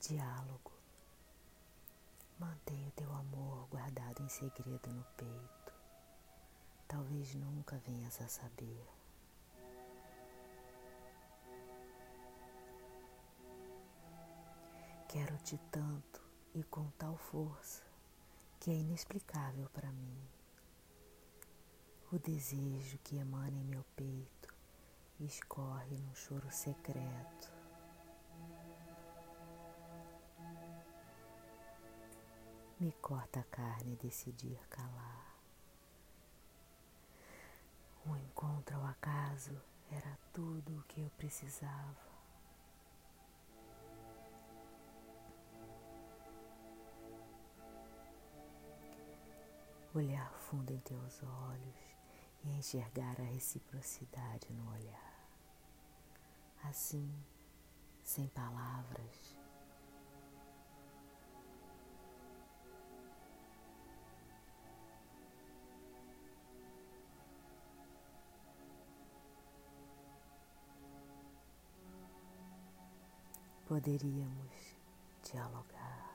Diálogo. Mantenha o teu amor guardado em segredo no peito. Talvez nunca venhas a saber. Quero-te tanto e com tal força que é inexplicável para mim. O desejo que emana em meu peito escorre num choro secreto. Me corta a carne decidir calar. O encontro ao acaso era tudo o que eu precisava. olhar fundo em teus olhos e enxergar a reciprocidade no olhar. Assim, sem palavras, poderíamos dialogar.